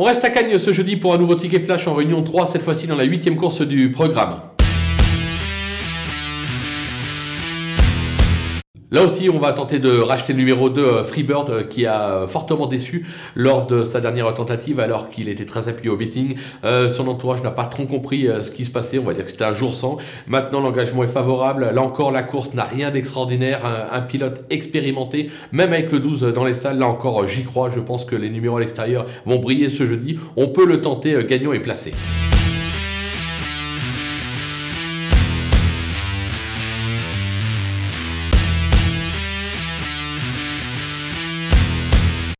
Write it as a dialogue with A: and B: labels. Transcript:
A: On reste à Cagnes ce jeudi pour un nouveau ticket flash en réunion 3, cette fois-ci dans la huitième course du programme. Là aussi, on va tenter de racheter le numéro 2 euh, Freebird euh, qui a euh, fortement déçu lors de sa dernière tentative alors qu'il était très appuyé au betting. son entourage n'a pas trop compris ce qui se passait. On va dire que c'était un jour sans. Maintenant, l'engagement est favorable. Là encore, la course n'a rien d'extraordinaire. Un, pilote expérimenté, même avec le 12 dans les salles. Là encore, j'y crois. Je pense que les numéros à l'extérieur vont briller ce jeudi. On peut le tenter gagnant et placé.